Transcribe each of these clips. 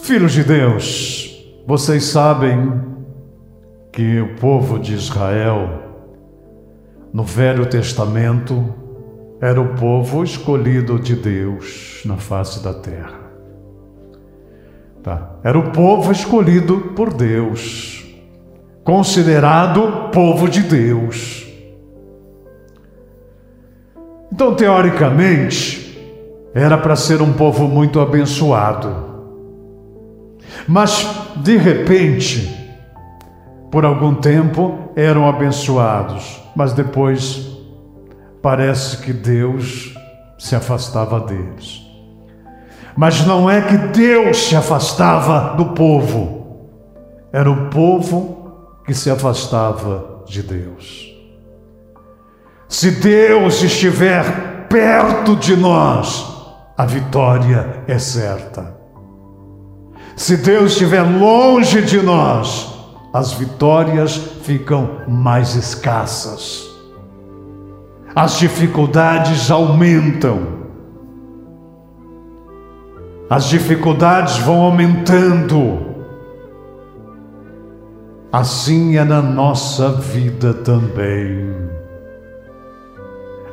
Filhos de Deus, vocês sabem que o povo de Israel, no Velho Testamento, era o povo escolhido de Deus na face da terra. Tá? Era o povo escolhido por Deus, considerado povo de Deus. Então, teoricamente, era para ser um povo muito abençoado. Mas, de repente, por algum tempo eram abençoados, mas depois parece que Deus se afastava deles. Mas não é que Deus se afastava do povo, era o povo que se afastava de Deus. Se Deus estiver perto de nós, a vitória é certa. Se Deus estiver longe de nós, as vitórias ficam mais escassas. As dificuldades aumentam. As dificuldades vão aumentando. Assim é na nossa vida também.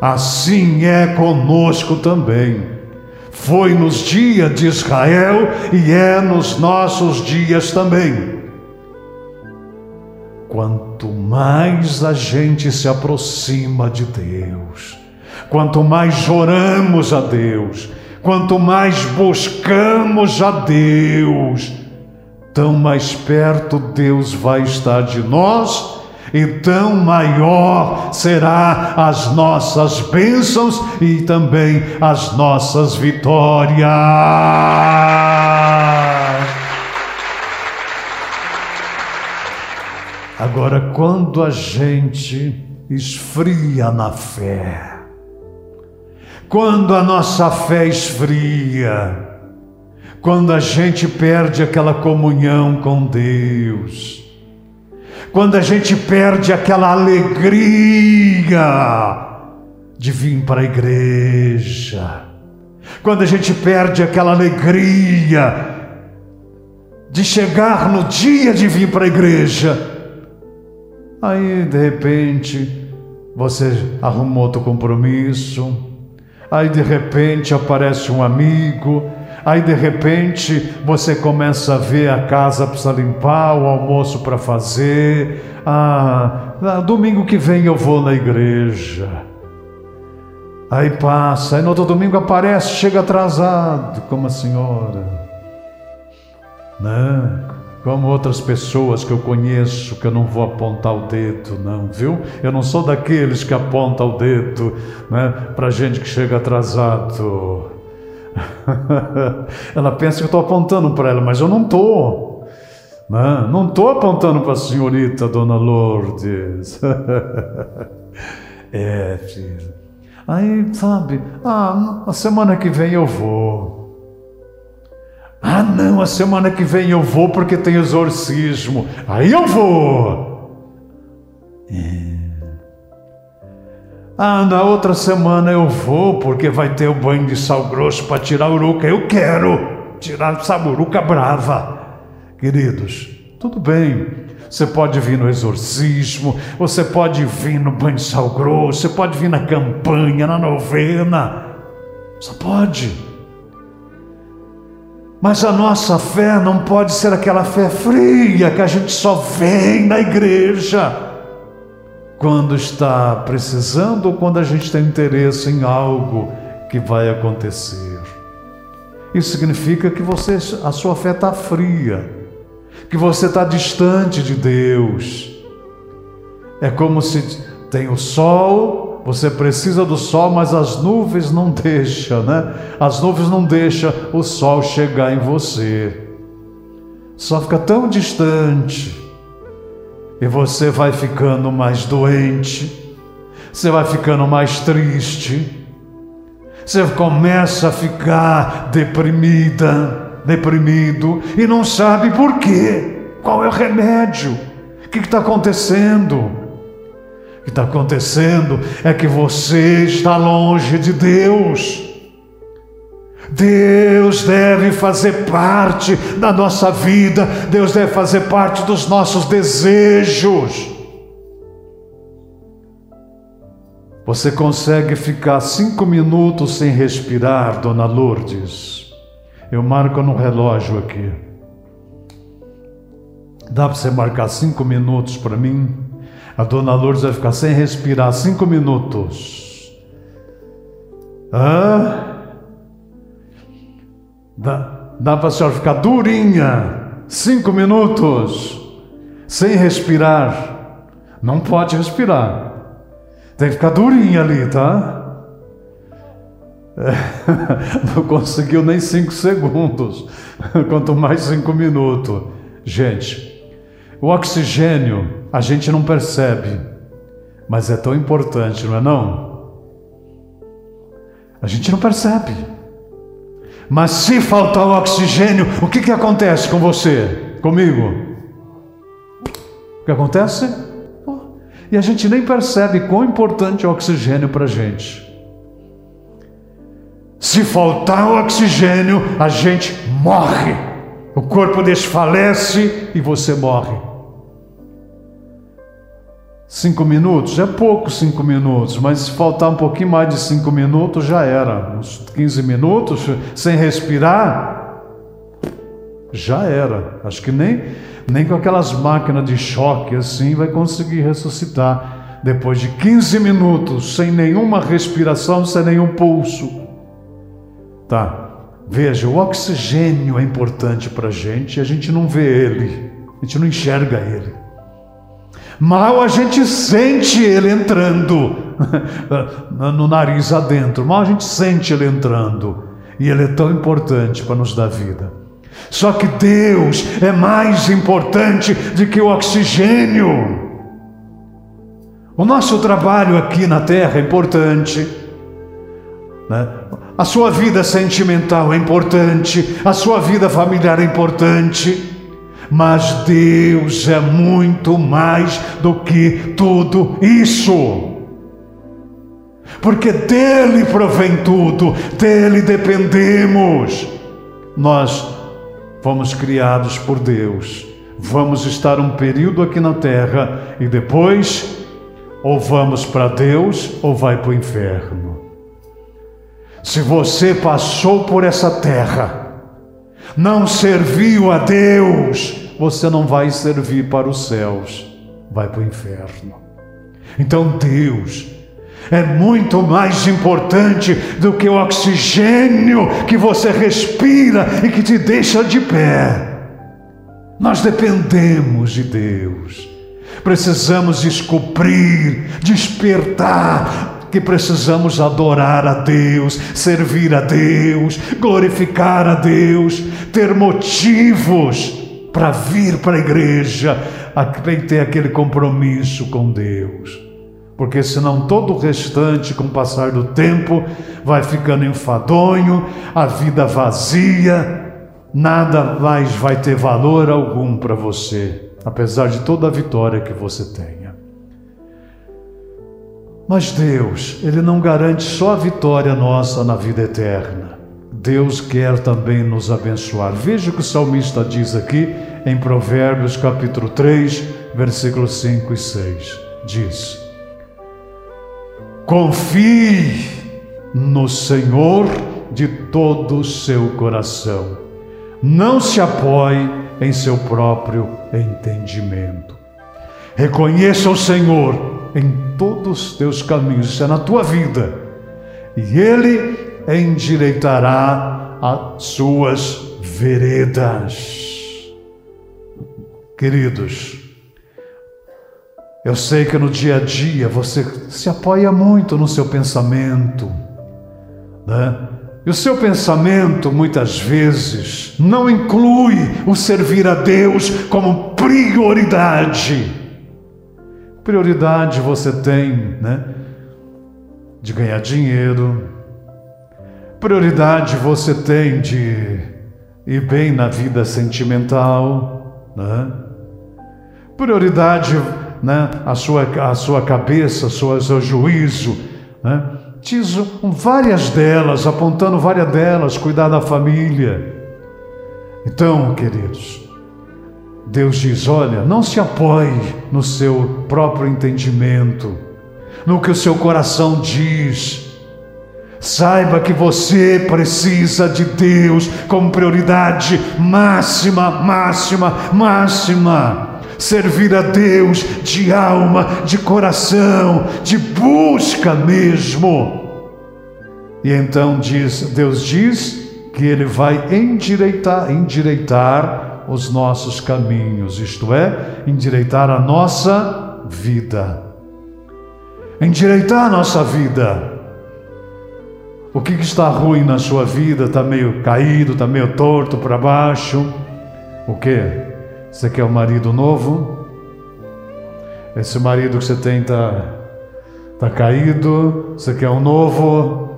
Assim é conosco também. Foi nos dias de Israel e é nos nossos dias também. Quanto mais a gente se aproxima de Deus, quanto mais oramos a Deus, quanto mais buscamos a Deus, tão mais perto Deus vai estar de nós e tão maior será as nossas bênçãos e também as nossas vitórias. Agora, quando a gente esfria na fé, quando a nossa fé esfria, quando a gente perde aquela comunhão com Deus, quando a gente perde aquela alegria de vir para a igreja, quando a gente perde aquela alegria de chegar no dia de vir para a igreja, Aí, de repente, você arrumou outro compromisso. Aí, de repente, aparece um amigo. Aí, de repente, você começa a ver a casa para limpar, o almoço para fazer. Ah, ah, domingo que vem eu vou na igreja. Aí passa, aí no outro domingo aparece, chega atrasado, como a senhora. Né? como outras pessoas que eu conheço, que eu não vou apontar o dedo, não, viu? Eu não sou daqueles que apontam o dedo né, para gente que chega atrasado. ela pensa que eu estou apontando para ela, mas eu não estou. Né? Não estou apontando para a senhorita Dona Lourdes. é, filho. Aí, sabe, ah, a semana que vem eu vou. Ah, não, a semana que vem eu vou porque tem exorcismo. Aí eu vou. Ah, na outra semana eu vou porque vai ter o banho de sal grosso para tirar a uruca. Eu quero tirar essa uruca brava. Queridos, tudo bem. Você pode vir no exorcismo, você pode vir no banho de sal grosso, você pode vir na campanha, na novena. Só pode. Mas a nossa fé não pode ser aquela fé fria que a gente só vem na igreja quando está precisando ou quando a gente tem interesse em algo que vai acontecer. Isso significa que você, a sua fé está fria, que você está distante de Deus. É como se tem o sol você precisa do sol, mas as nuvens não deixam, né? As nuvens não deixam o sol chegar em você. Só fica tão distante. E você vai ficando mais doente. Você vai ficando mais triste. Você começa a ficar deprimida, deprimido e não sabe por quê. Qual é o remédio? O que está acontecendo? que está acontecendo é que você está longe de Deus. Deus deve fazer parte da nossa vida, Deus deve fazer parte dos nossos desejos. Você consegue ficar cinco minutos sem respirar, dona Lourdes? Eu marco no relógio aqui. Dá para você marcar cinco minutos para mim? A dona Lourdes vai ficar sem respirar cinco minutos. Hã? Dá, dá para a senhora ficar durinha cinco minutos sem respirar? Não pode respirar. Tem que ficar durinha ali, tá? É, não conseguiu nem cinco segundos, quanto mais cinco minutos. Gente, o oxigênio a gente não percebe, mas é tão importante, não é não? A gente não percebe. Mas se faltar o oxigênio, o que, que acontece com você? Comigo? O que acontece? E a gente nem percebe quão importante é o oxigênio para a gente. Se faltar o oxigênio, a gente morre. O corpo desfalece e você morre. Cinco minutos é pouco, cinco minutos, mas se faltar um pouquinho mais de cinco minutos já era. Uns 15 minutos sem respirar, já era. Acho que nem nem com aquelas máquinas de choque assim vai conseguir ressuscitar. Depois de 15 minutos, sem nenhuma respiração, sem nenhum pulso. Tá, veja, o oxigênio é importante para a gente e a gente não vê ele, a gente não enxerga ele. Mal a gente sente ele entrando no nariz adentro, mal a gente sente ele entrando. E ele é tão importante para nos dar vida. Só que Deus é mais importante do que o oxigênio. O nosso trabalho aqui na terra é importante. Né? A sua vida sentimental é importante, a sua vida familiar é importante, mas Deus é muito mais do que tudo isso. Porque dele provém tudo, dele dependemos. Nós fomos criados por Deus. Vamos estar um período aqui na terra e depois ou vamos para Deus ou vai para o inferno. Se você passou por essa terra, não serviu a Deus, você não vai servir para os céus, vai para o inferno. Então Deus é muito mais importante do que o oxigênio que você respira e que te deixa de pé. Nós dependemos de Deus. Precisamos descobrir, despertar que precisamos adorar a Deus, servir a Deus, glorificar a Deus, ter motivos para vir para a igreja, a ter aquele compromisso com Deus porque senão todo o restante, com o passar do tempo, vai ficando enfadonho, a vida vazia, nada mais vai ter valor algum para você, apesar de toda a vitória que você tenha. Mas Deus, Ele não garante só a vitória nossa na vida eterna. Deus quer também nos abençoar. Veja o que o salmista diz aqui em Provérbios capítulo 3, versículos 5 e 6. Diz: Confie no Senhor de todo o seu coração. Não se apoie em seu próprio entendimento. Reconheça o Senhor em todos os teus caminhos, isso é na tua vida, e Ele endireitará as suas veredas. Queridos, eu sei que no dia a dia você se apoia muito no seu pensamento, né? E o seu pensamento muitas vezes não inclui o servir a Deus como prioridade. Prioridade você tem, né? De ganhar dinheiro. Prioridade você tem de ir bem na vida sentimental, né? Prioridade né, a, sua, a sua cabeça, o seu juízo, né, diz várias delas, apontando várias delas, cuidar da família. Então, queridos, Deus diz: olha, não se apoie no seu próprio entendimento, no que o seu coração diz. Saiba que você precisa de Deus como prioridade máxima, máxima, máxima. Servir a Deus de alma, de coração, de busca mesmo. E então diz, Deus diz que ele vai endireitar, endireitar os nossos caminhos, isto é, endireitar a nossa vida. Endireitar a nossa vida. O que, está ruim na sua vida? Está meio caído, está meio torto para baixo? O que? Você quer um marido novo? Esse marido que você tem está tá caído? Você quer um novo?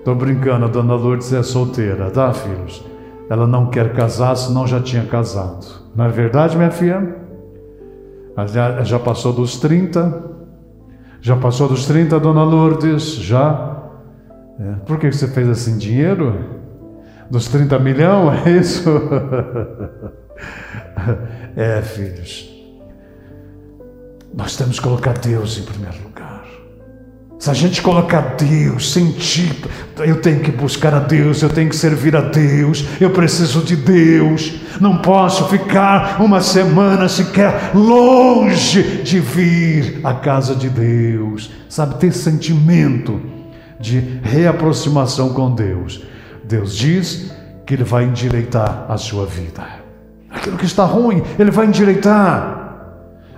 Estou brincando, a dona Lourdes é solteira, tá, filhos? Ela não quer casar, senão já tinha casado. Não é verdade, minha filha? Já passou dos 30? Já passou dos 30, dona Lourdes? Já? É. Por que você fez assim? Dinheiro? Dos 30 milhões? É isso? é, filhos. Nós temos que colocar Deus em primeiro lugar. Se a gente colocar Deus, sentir, eu tenho que buscar a Deus, eu tenho que servir a Deus, eu preciso de Deus, não posso ficar uma semana sequer longe de vir à casa de Deus, sabe, ter sentimento de reaproximação com Deus. Deus diz que Ele vai endireitar a sua vida, aquilo que está ruim, Ele vai endireitar,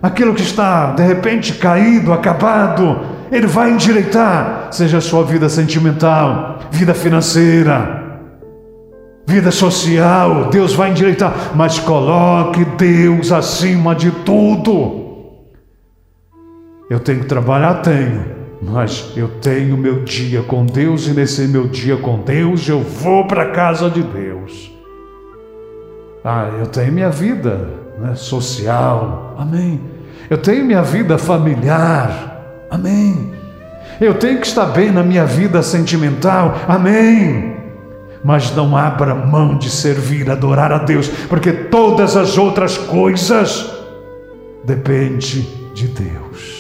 aquilo que está de repente caído, acabado, ele vai endireitar, seja a sua vida sentimental, vida financeira, vida social, Deus vai endireitar, mas coloque Deus acima de tudo. Eu tenho que trabalhar, tenho, mas eu tenho meu dia com Deus e nesse meu dia com Deus eu vou para a casa de Deus. Ah, eu tenho minha vida né, social, amém. Eu tenho minha vida familiar, Amém. Eu tenho que estar bem na minha vida sentimental. Amém. Mas não abra mão de servir, adorar a Deus, porque todas as outras coisas dependem de Deus.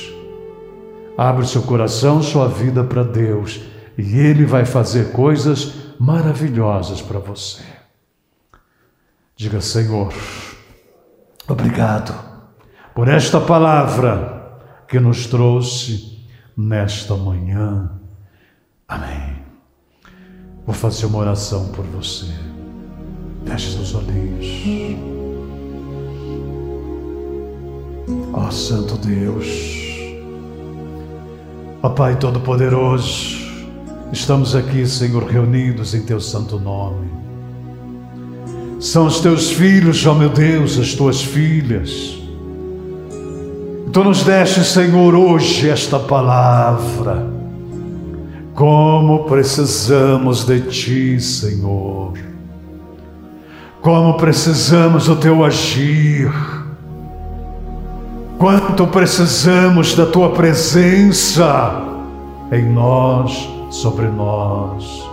Abre seu coração, sua vida para Deus, e Ele vai fazer coisas maravilhosas para você. Diga, Senhor, obrigado por esta palavra que nos trouxe nesta manhã. Amém. Vou fazer uma oração por você. Feche seus olhinhos. Ó oh, Santo Deus, ó Pai Todo-Poderoso, estamos aqui, Senhor, reunidos em Teu santo nome. São os Teus filhos, ó meu Deus, as Tuas filhas Tu nos deste, Senhor, hoje esta palavra. Como precisamos de Ti, Senhor. Como precisamos do Teu agir. Quanto precisamos da Tua presença em nós, sobre nós.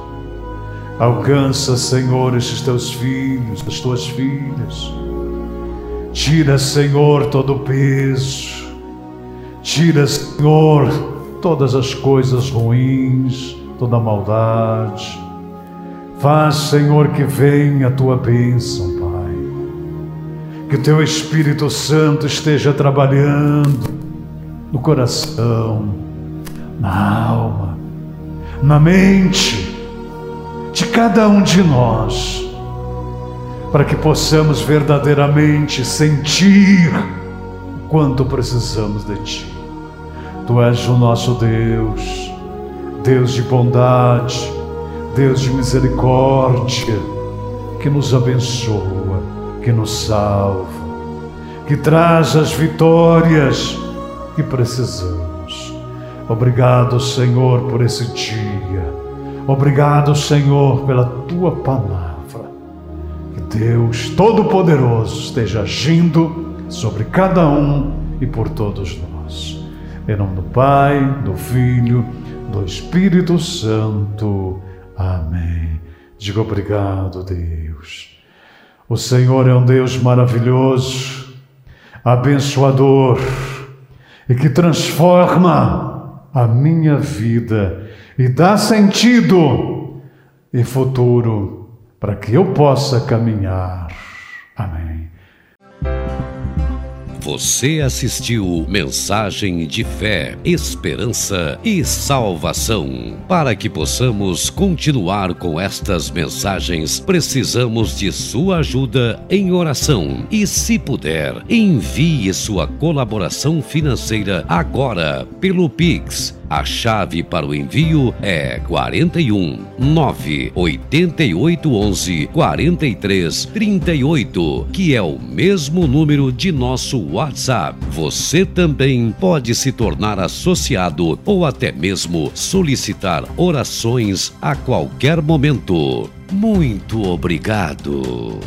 Alcança, Senhor, estes Teus filhos, as Tuas filhas. Tira, Senhor, todo o peso Tira, Senhor, todas as coisas ruins, toda a maldade. Faz, Senhor, que venha a tua bênção. Que o teu Espírito Santo esteja trabalhando no coração, na alma, na mente de cada um de nós, para que possamos verdadeiramente sentir o quanto precisamos de Ti. Tu és o nosso Deus, Deus de bondade, Deus de misericórdia, que nos abençoa, que nos salva, que traz as vitórias que precisamos. Obrigado, Senhor, por esse dia. Obrigado, Senhor, pela tua palavra. Que Deus Todo-Poderoso esteja agindo sobre cada um e por todos nós. Em nome do Pai, do Filho, do Espírito Santo. Amém. Diga obrigado, Deus. O Senhor é um Deus maravilhoso, abençoador e que transforma a minha vida e dá sentido e futuro para que eu possa caminhar. Amém. Você assistiu Mensagem de Fé, Esperança e Salvação. Para que possamos continuar com estas mensagens, precisamos de sua ajuda em oração. E se puder, envie sua colaboração financeira agora pelo Pix a chave para o envio é 41 9 88 11 43 38, que é o mesmo número de nosso WhatsApp. Você também pode se tornar associado ou até mesmo solicitar orações a qualquer momento. Muito obrigado.